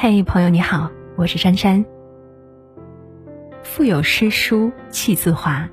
嘿，朋友你好，我是珊珊。腹有诗书气自华，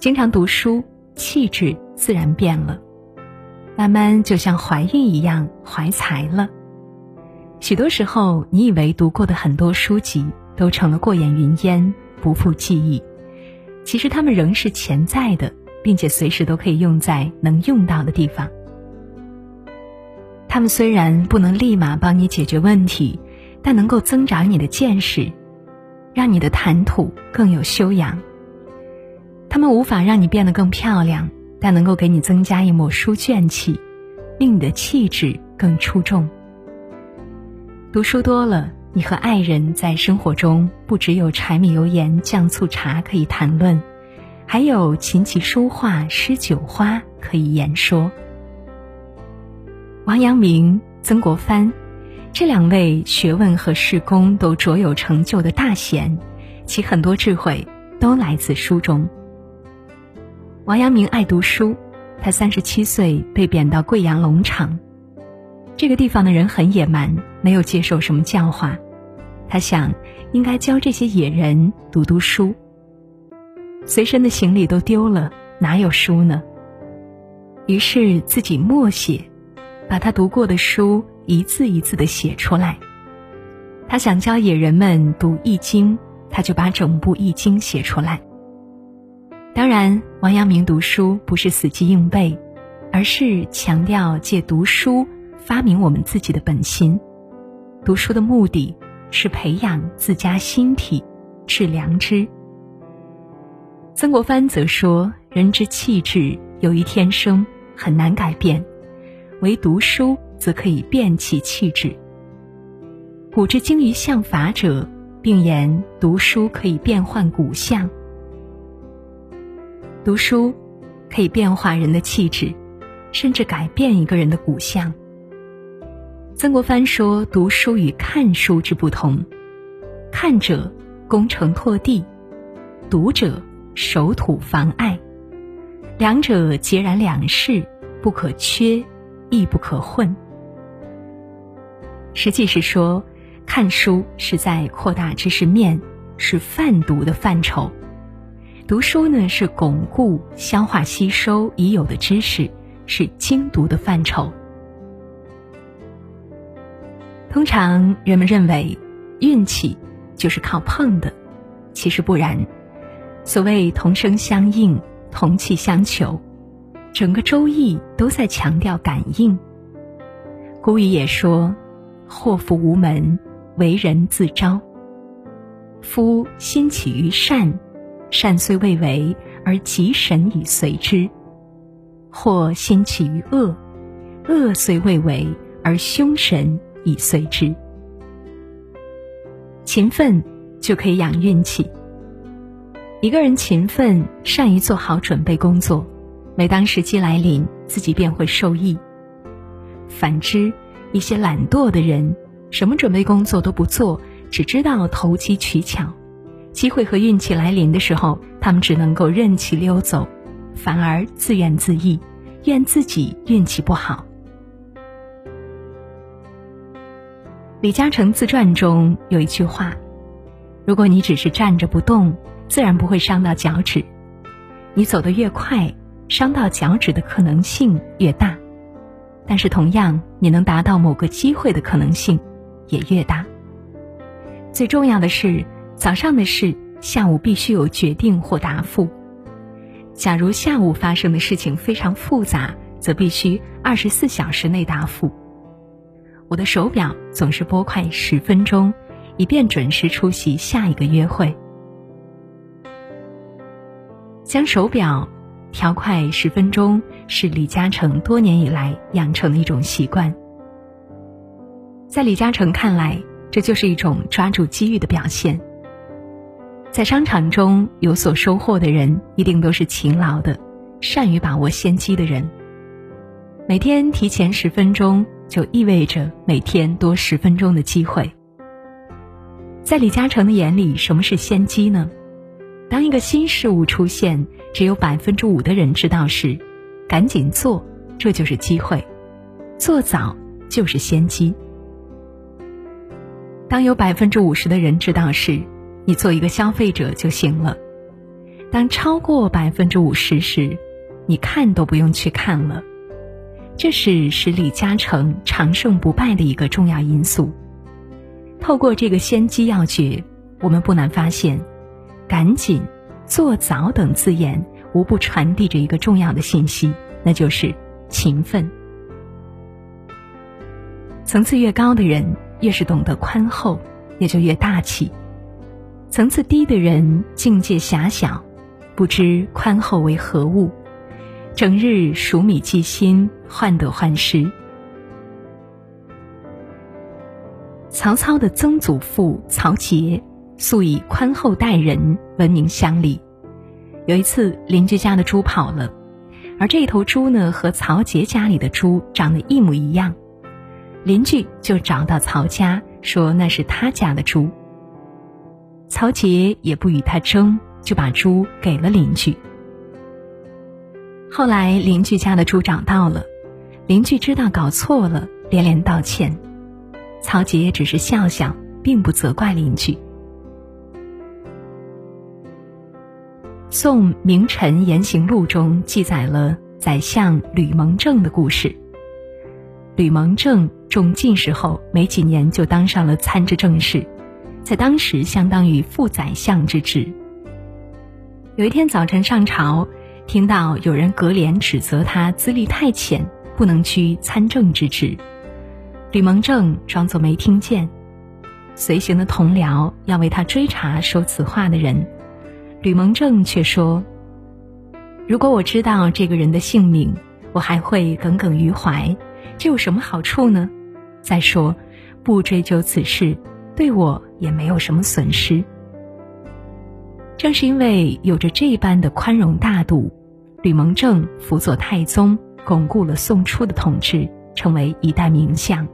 经常读书，气质自然变了，慢慢就像怀孕一样怀才了。许多时候，你以为读过的很多书籍都成了过眼云烟，不复记忆，其实它们仍是潜在的，并且随时都可以用在能用到的地方。他们虽然不能立马帮你解决问题。但能够增长你的见识，让你的谈吐更有修养。他们无法让你变得更漂亮，但能够给你增加一抹书卷气，令你的气质更出众。读书多了，你和爱人在生活中不只有柴米油盐酱醋茶可以谈论，还有琴棋书画诗酒花可以言说。王阳明、曾国藩。这两位学问和事功都卓有成就的大贤，其很多智慧都来自书中。王阳明爱读书，他三十七岁被贬到贵阳龙场，这个地方的人很野蛮，没有接受什么教化。他想，应该教这些野人读读书。随身的行李都丢了，哪有书呢？于是自己默写，把他读过的书。一字一字的写出来。他想教野人们读《易经》，他就把整部《易经》写出来。当然，王阳明读书不是死记硬背，而是强调借读书发明我们自己的本心。读书的目的是培养自家心体，致良知。曾国藩则说：“人之气质由于天生，很难改变，唯读书。”则可以变其气质。古之精于相法者，并言读书可以变换骨相。读书可以变化人的气质，甚至改变一个人的骨相。曾国藩说：“读书与看书之不同，看者攻城拓地，读者守土防艾，两者截然两世，不可缺，亦不可混。”实际是说，看书是在扩大知识面，是泛读的范畴；读书呢是巩固、消化、吸收已有的知识，是精读的范畴。通常人们认为，运气就是靠碰的，其实不然。所谓同声相应、同气相求，整个《周易》都在强调感应。古语也说。祸福无门，为人自招。夫心起于善，善虽未为，而吉神已随之；或心起于恶，恶虽未为，而凶神已随之。勤奋就可以养运气。一个人勤奋，善于做好准备工作，每当时机来临，自己便会受益。反之，一些懒惰的人，什么准备工作都不做，只知道投机取巧。机会和运气来临的时候，他们只能够任其溜走，反而自怨自艾，怨自己运气不好。李嘉诚自传中有一句话：“如果你只是站着不动，自然不会伤到脚趾；你走得越快，伤到脚趾的可能性越大。”但是，同样，你能达到某个机会的可能性也越大。最重要的是，早上的事，下午必须有决定或答复。假如下午发生的事情非常复杂，则必须二十四小时内答复。我的手表总是拨快十分钟，以便准时出席下一个约会。将手表。调快十分钟是李嘉诚多年以来养成的一种习惯。在李嘉诚看来，这就是一种抓住机遇的表现。在商场中有所收获的人，一定都是勤劳的、善于把握先机的人。每天提前十分钟，就意味着每天多十分钟的机会。在李嘉诚的眼里，什么是先机呢？当一个新事物出现，只有百分之五的人知道时，赶紧做，这就是机会；做早就是先机。当有百分之五十的人知道时，你做一个消费者就行了；当超过百分之五十时，你看都不用去看了。这是使李嘉诚长胜不败的一个重要因素。透过这个先机要诀，我们不难发现，“赶紧”“做早”等字眼无不传递着一个重要的信息，那就是勤奋。层次越高的人，越是懂得宽厚，也就越大气；层次低的人，境界狭小，不知宽厚为何物。整日数米计薪，患得患失。曹操的曾祖父曹节素以宽厚待人闻名乡里。有一次，邻居家的猪跑了，而这头猪呢，和曹杰家里的猪长得一模一样。邻居就找到曹家，说那是他家的猪。曹杰也不与他争，就把猪给了邻居。后来邻居家的猪找到了，邻居知道搞错了，连连道歉。曹杰只是笑笑，并不责怪邻居。宋名臣言行录中记载了宰相吕蒙正的故事。吕蒙正中进士后没几年就当上了参知政事，在当时相当于副宰相之职。有一天早晨上朝。听到有人隔帘指责他资历太浅，不能居参政之职，吕蒙正装作没听见。随行的同僚要为他追查说此话的人，吕蒙正却说：“如果我知道这个人的姓名，我还会耿耿于怀，这有什么好处呢？再说，不追究此事，对我也没有什么损失。”正是因为有着这般的宽容大度。吕蒙正辅佐太宗，巩固了宋初的统治，成为一代名相。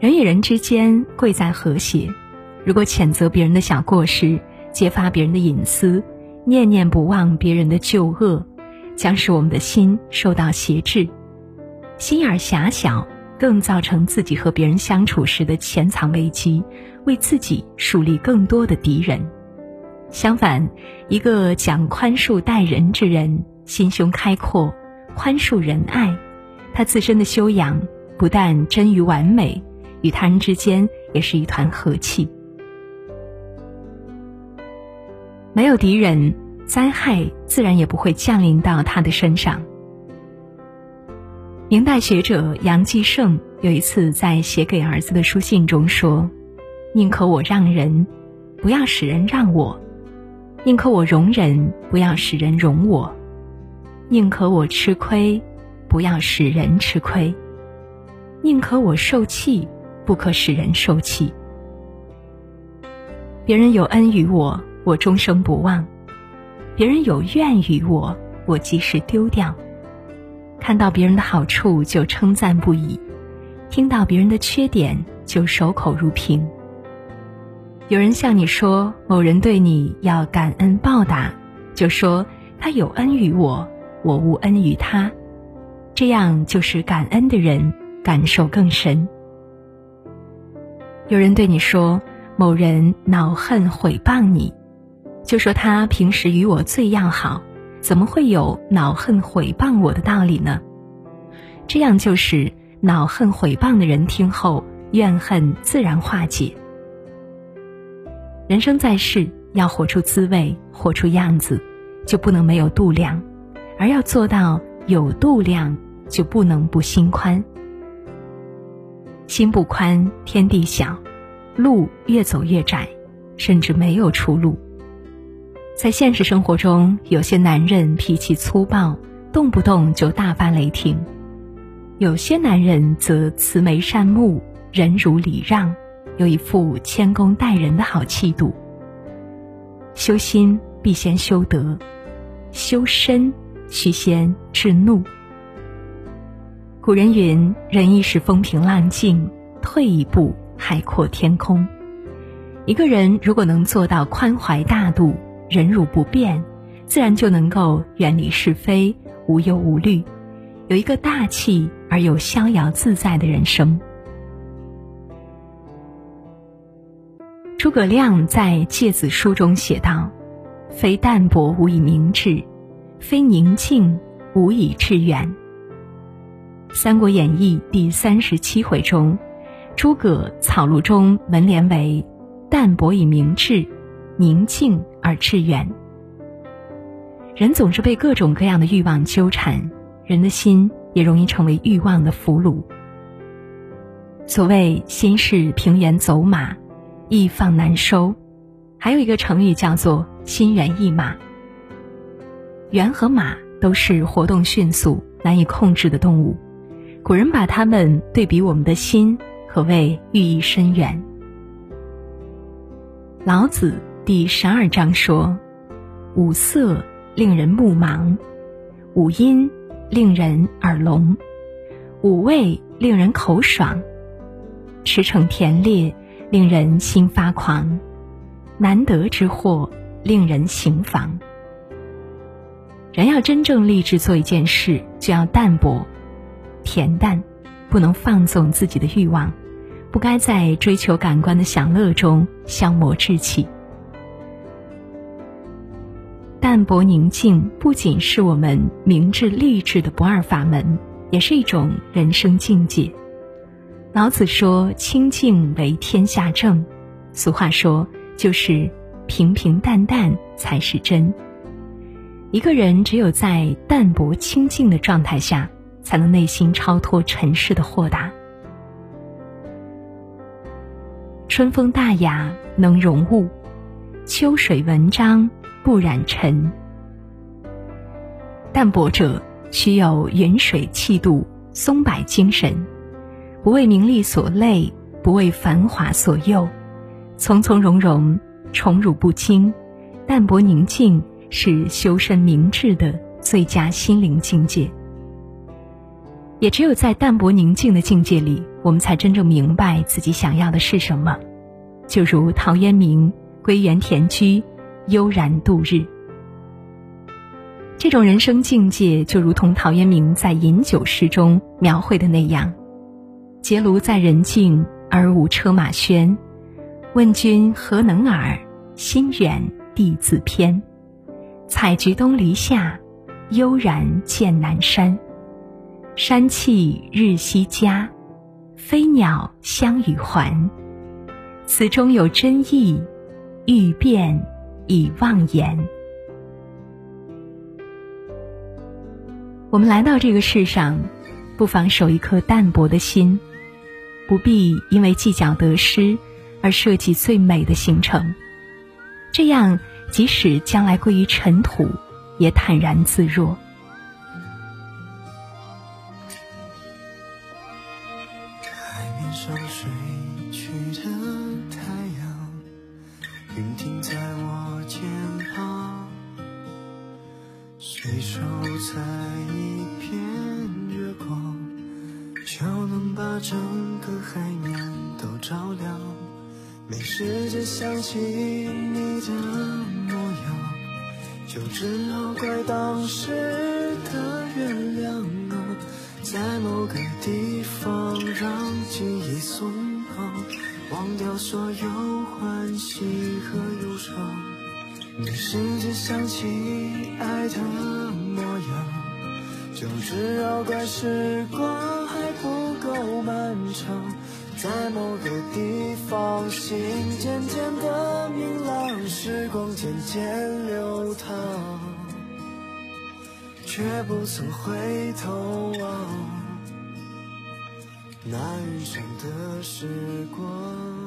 人与人之间贵在和谐，如果谴责别人的小过失，揭发别人的隐私，念念不忘别人的旧恶，将使我们的心受到挟制，心眼狭小，更造成自己和别人相处时的潜藏危机，为自己树立更多的敌人。相反，一个讲宽恕待人之人，心胸开阔，宽恕仁爱，他自身的修养不但臻于完美，与他人之间也是一团和气。没有敌人，灾害自然也不会降临到他的身上。明代学者杨继盛有一次在写给儿子的书信中说：“宁可我让人，不要使人让我。”宁可我容人，不要使人容我；宁可我吃亏，不要使人吃亏；宁可我受气，不可使人受气。别人有恩于我，我终生不忘；别人有怨于我，我及时丢掉。看到别人的好处就称赞不已，听到别人的缺点就守口如瓶。有人向你说某人对你要感恩报答，就说他有恩于我，我无恩于他，这样就是感恩的人感受更深。有人对你说某人恼恨毁谤你，就说他平时与我最要好，怎么会有恼恨毁谤我的道理呢？这样就是恼恨毁谤的人听后怨恨自然化解。人生在世，要活出滋味，活出样子，就不能没有度量；而要做到有度量，就不能不心宽。心不宽，天地小，路越走越窄，甚至没有出路。在现实生活中，有些男人脾气粗暴，动不动就大发雷霆；有些男人则慈眉善目，人如礼让。有一副谦恭待人的好气度。修心必先修德，修身须先治怒。古人云：“忍一时风平浪静，退一步海阔天空。”一个人如果能做到宽怀大度、忍辱不变，自然就能够远离是非、无忧无虑，有一个大气而又逍遥自在的人生。诸葛亮在《诫子书》中写道：“非淡泊无以明志，非宁静无以致远。”《三国演义》第三十七回中，诸葛草庐中文联为“淡泊以明志，宁静而致远”。人总是被各种各样的欲望纠缠，人的心也容易成为欲望的俘虏。所谓“心是平原走马，易放难收”，还有一个成语叫做“心猿意马”。猿和马都是活动迅速、难以控制的动物，古人把它们对比我们的心，可谓寓意深远。老子第十二章说：“五色。”令人目盲，五音令人耳聋，五味令人口爽，驰骋甜猎令人心发狂，难得之货令人行妨。人要真正立志做一件事，就要淡泊、恬淡，不能放纵自己的欲望，不该在追求感官的享乐中消磨志气。淡泊宁静不仅是我们明智励志的不二法门，也是一种人生境界。老子说：“清静为天下正。”俗话说：“就是平平淡淡才是真。”一个人只有在淡泊清静的状态下，才能内心超脱尘世的豁达。春风大雅，能容物；秋水文章。不染尘，淡泊者需有云水气度、松柏精神，不为名利所累，不为繁华所诱，从从容容，宠辱不惊，淡泊宁静是修身明志的最佳心灵境界。也只有在淡泊宁静的境界里，我们才真正明白自己想要的是什么。就如陶渊明归园田居。悠然度日，这种人生境界就如同陶渊明在《饮酒》诗中描绘的那样：“结庐在人境，而无车马喧。问君何能尔？心远地自偏。采菊东篱下，悠然见南山。山气日夕佳，飞鸟相与还。此中有真意，欲辨。”以妄言。我们来到这个世上，不妨守一颗淡泊的心，不必因为计较得失而设计最美的行程。这样，即使将来归于尘土，也坦然自若。就能把整个海面都照亮。没时间想起你的模样，就只好怪当时的月亮啊，在某个地方让记忆松绑，忘掉所有欢喜和忧伤。没时间想起爱的模样，就只好怪时光在某个地方，心渐渐的明朗，时光渐渐流淌，却不曾回头望那云上的时光。